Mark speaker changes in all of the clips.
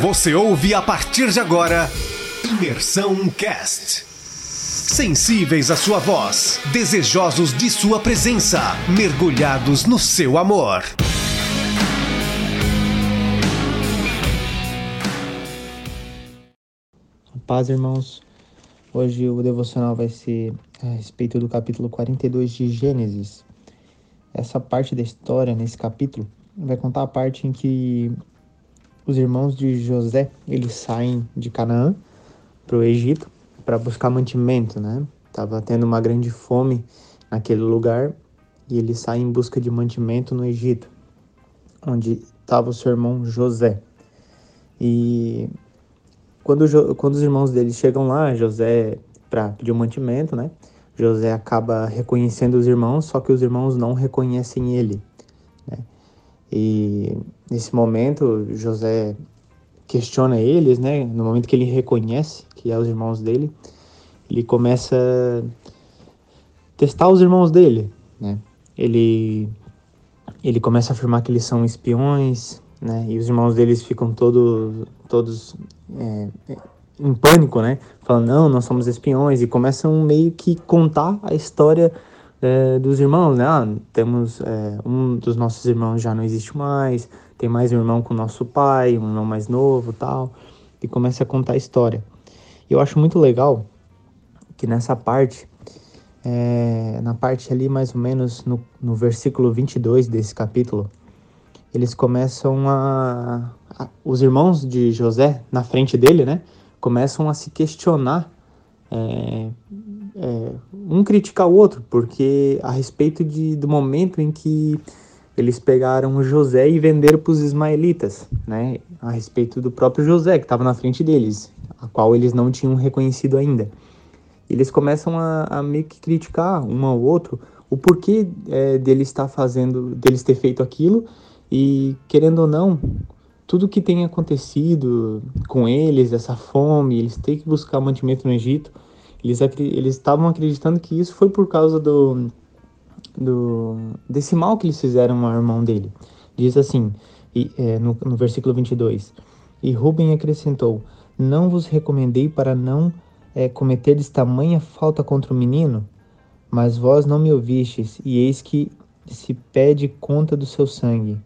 Speaker 1: Você ouve a partir de agora Imersão Cast. Sensíveis à sua voz, desejosos de sua presença, mergulhados no seu amor.
Speaker 2: Paz, irmãos. Hoje o devocional vai ser a respeito do capítulo 42 de Gênesis. Essa parte da história, nesse capítulo, vai contar a parte em que os irmãos de José, eles saem de Canaã para o Egito para buscar mantimento, né? Tava tendo uma grande fome naquele lugar e eles saem em busca de mantimento no Egito, onde estava o seu irmão José. E quando, quando os irmãos dele chegam lá, José para pedir um mantimento, né? José acaba reconhecendo os irmãos, só que os irmãos não reconhecem ele. Né? E nesse momento, José questiona eles, né? No momento que ele reconhece que é os irmãos dele, ele começa a testar os irmãos dele, né? Ele ele começa a afirmar que eles são espiões, né? E os irmãos deles ficam todos todos é, em pânico, né? Falando não, nós somos espiões e começam meio que contar a história é, dos irmãos, né? Ah, temos é, um dos nossos irmãos já não existe mais, tem mais um irmão com o nosso pai, um irmão mais novo, tal, e começa a contar a história. E eu acho muito legal que nessa parte, é, na parte ali mais ou menos no, no versículo 22 desse capítulo, eles começam a, a, os irmãos de José na frente dele, né? Começam a se questionar é, é, um criticar o outro, porque a respeito de, do momento em que eles pegaram José e venderam para os ismaelitas, né? A respeito do próprio José que estava na frente deles, a qual eles não tinham reconhecido ainda. Eles começam a, a meio que criticar um ao outro o porquê é, dele estar fazendo, deles ter feito aquilo e querendo ou não, tudo que tem acontecido com eles, essa fome, eles têm que buscar mantimento no Egito, eles eles estavam acreditando que isso foi por causa do, do desse mal que eles fizeram ao irmão dele. Diz assim, e, é, no, no versículo 22, e Rubem acrescentou, não vos recomendei para não é, cometerdes tamanha falta contra o menino? Mas vós não me ouvistes, e eis que se pede conta do seu sangue.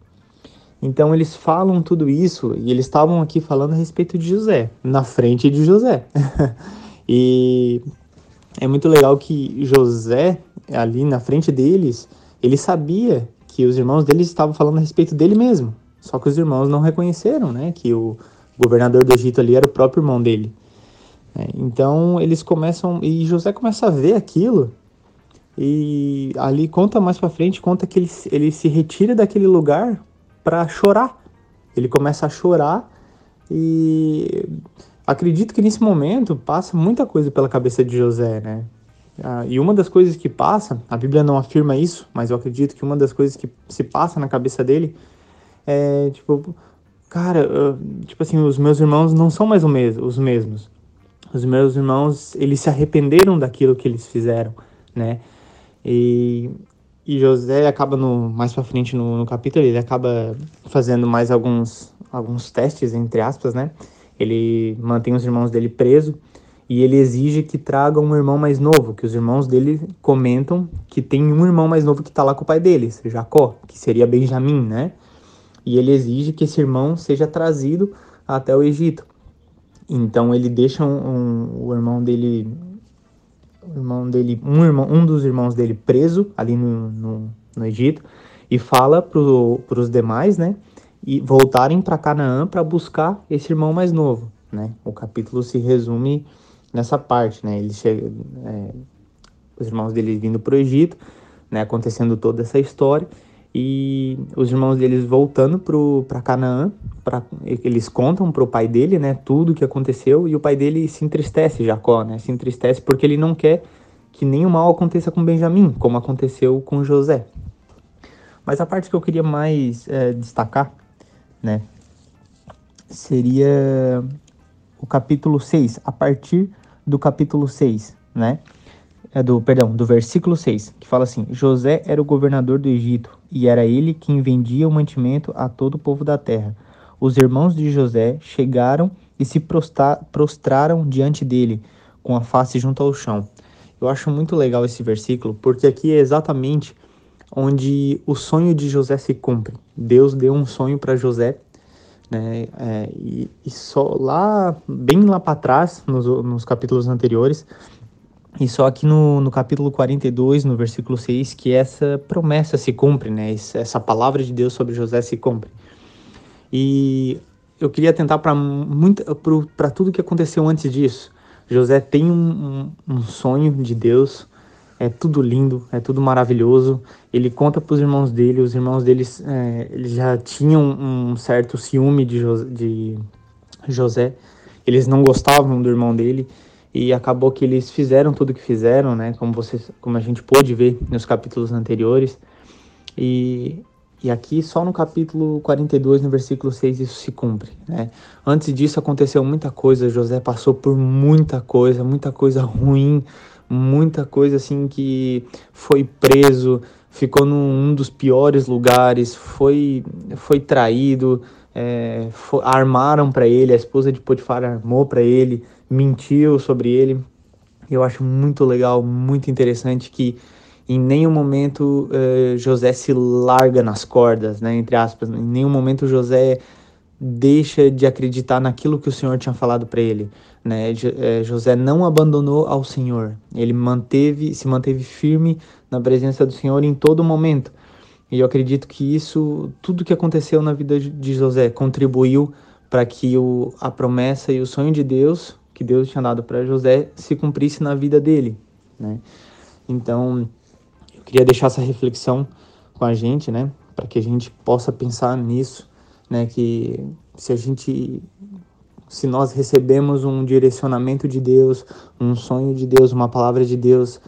Speaker 2: Então eles falam tudo isso, e eles estavam aqui falando a respeito de José, na frente de José. E é muito legal que José, ali na frente deles, ele sabia que os irmãos dele estavam falando a respeito dele mesmo. Só que os irmãos não reconheceram, né, que o governador do Egito ali era o próprio irmão dele. É, então eles começam e José começa a ver aquilo e ali conta mais para frente conta que ele, ele se retira daquele lugar para chorar. Ele começa a chorar e acredito que nesse momento passa muita coisa pela cabeça de José, né? Ah, e uma das coisas que passa, a Bíblia não afirma isso, mas eu acredito que uma das coisas que se passa na cabeça dele é tipo, cara, tipo assim, os meus irmãos não são mais os mesmos. Os meus irmãos, eles se arrependeram daquilo que eles fizeram, né? E, e José acaba no mais para frente no, no capítulo, ele acaba fazendo mais alguns alguns testes entre aspas, né? Ele mantém os irmãos dele presos e ele exige que traga um irmão mais novo, que os irmãos dele comentam que tem um irmão mais novo que está lá com o pai deles, Jacó, que seria Benjamim, né? E ele exige que esse irmão seja trazido até o Egito. Então ele deixa um, um, o irmão dele, o irmão dele, um irmão, um dos irmãos dele preso ali no, no, no Egito e fala para os demais, né? E voltarem para Canaã para buscar esse irmão mais novo, né? O capítulo se resume nessa parte, né? Ele chega, é, os irmãos dele vindo para o Egito, né? Acontecendo toda essa história e os irmãos deles voltando para Canaã, para eles contam para o pai dele, né? Tudo o que aconteceu e o pai dele se entristece, Jacó, né? Se entristece porque ele não quer que nenhum mal aconteça com Benjamim, como aconteceu com José. Mas a parte que eu queria mais é, destacar né? Seria o capítulo 6, a partir do capítulo 6, né? É do, perdão, do versículo 6, que fala assim: José era o governador do Egito, e era ele quem vendia o mantimento a todo o povo da terra. os irmãos de José chegaram e se prostraram diante dele, com a face junto ao chão. Eu acho muito legal esse versículo, porque aqui é exatamente onde o sonho de José se cumpre. Deus deu um sonho para José, né? É, e, e, só lá, bem lá para trás, nos, nos capítulos anteriores, e só aqui no, no capítulo 42, no versículo 6, que essa promessa se cumpre, né? Essa palavra de Deus sobre José se cumpre. E eu queria tentar para tudo que aconteceu antes disso. José tem um, um, um, sonho de Deus, é tudo lindo, é tudo maravilhoso. Ele conta para os irmãos dele, os irmãos deles é, eles já tinham um certo ciúme de, jo, de José, eles não gostavam do irmão dele e acabou que eles fizeram tudo o que fizeram, né? Como vocês, como a gente pôde ver nos capítulos anteriores. E e aqui, só no capítulo 42, no versículo 6, isso se cumpre. Né? Antes disso, aconteceu muita coisa. José passou por muita coisa, muita coisa ruim, muita coisa assim que foi preso, ficou num dos piores lugares, foi, foi traído, é, foi, armaram para ele, a esposa de Potifar armou para ele, mentiu sobre ele. Eu acho muito legal, muito interessante que em nenhum momento uh, José se larga nas cordas, né, entre aspas. Em nenhum momento José deixa de acreditar naquilo que o Senhor tinha falado para ele. Né? Eh, José não abandonou ao Senhor. Ele manteve, se manteve firme na presença do Senhor em todo momento. E eu acredito que isso, tudo que aconteceu na vida de José, contribuiu para que o, a promessa e o sonho de Deus, que Deus tinha dado para José, se cumprisse na vida dele. Né? Então, queria deixar essa reflexão com a gente, né, para que a gente possa pensar nisso, né, que se a gente se nós recebemos um direcionamento de Deus, um sonho de Deus, uma palavra de Deus,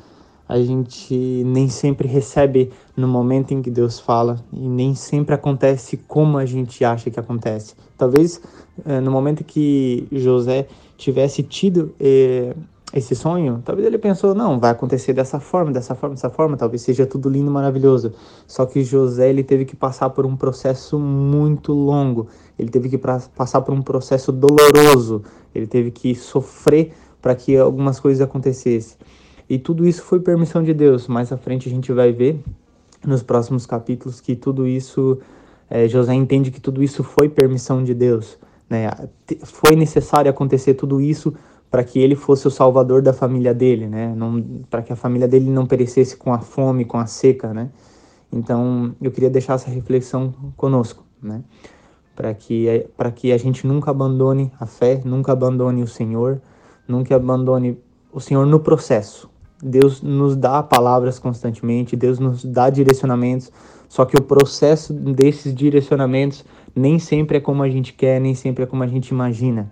Speaker 2: a gente nem sempre recebe no momento em que Deus fala e nem sempre acontece como a gente acha que acontece. Talvez eh, no momento que José tivesse tido eh, esse sonho, talvez ele pensou, não, vai acontecer dessa forma, dessa forma, dessa forma, talvez seja tudo lindo, maravilhoso. Só que José, ele teve que passar por um processo muito longo. Ele teve que passar por um processo doloroso. Ele teve que sofrer para que algumas coisas acontecessem. E tudo isso foi permissão de Deus. Mais à frente a gente vai ver nos próximos capítulos que tudo isso, é, José entende que tudo isso foi permissão de Deus. Né? Foi necessário acontecer tudo isso para que ele fosse o salvador da família dele, né? Para que a família dele não perecesse com a fome, com a seca, né? Então, eu queria deixar essa reflexão conosco, né? Para que para que a gente nunca abandone a fé, nunca abandone o Senhor, nunca abandone o Senhor no processo. Deus nos dá palavras constantemente, Deus nos dá direcionamentos, só que o processo desses direcionamentos nem sempre é como a gente quer, nem sempre é como a gente imagina.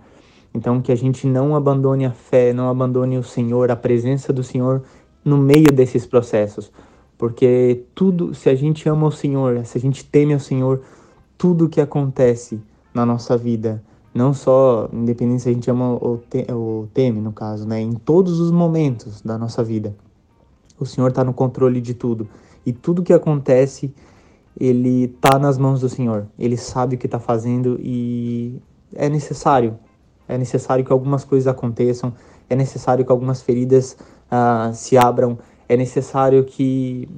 Speaker 2: Então, que a gente não abandone a fé, não abandone o Senhor, a presença do Senhor no meio desses processos. Porque tudo, se a gente ama o Senhor, se a gente teme o Senhor, tudo que acontece na nossa vida, não só, independente se a gente ama ou, te, ou teme, no caso, né? Em todos os momentos da nossa vida, o Senhor está no controle de tudo. E tudo que acontece, Ele está nas mãos do Senhor. Ele sabe o que está fazendo e é necessário é necessário que algumas coisas aconteçam, é necessário que algumas feridas uh, se abram, é necessário que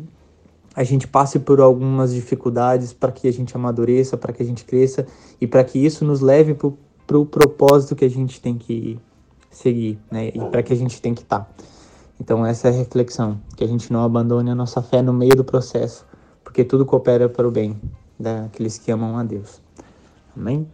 Speaker 2: a gente passe por algumas dificuldades para que a gente amadureça, para que a gente cresça e para que isso nos leve para o pro propósito que a gente tem que seguir, né? E para que a gente tem que estar. Tá. Então essa é a reflexão, que a gente não abandone a nossa fé no meio do processo, porque tudo coopera para o bem daqueles que amam a Deus. Amém?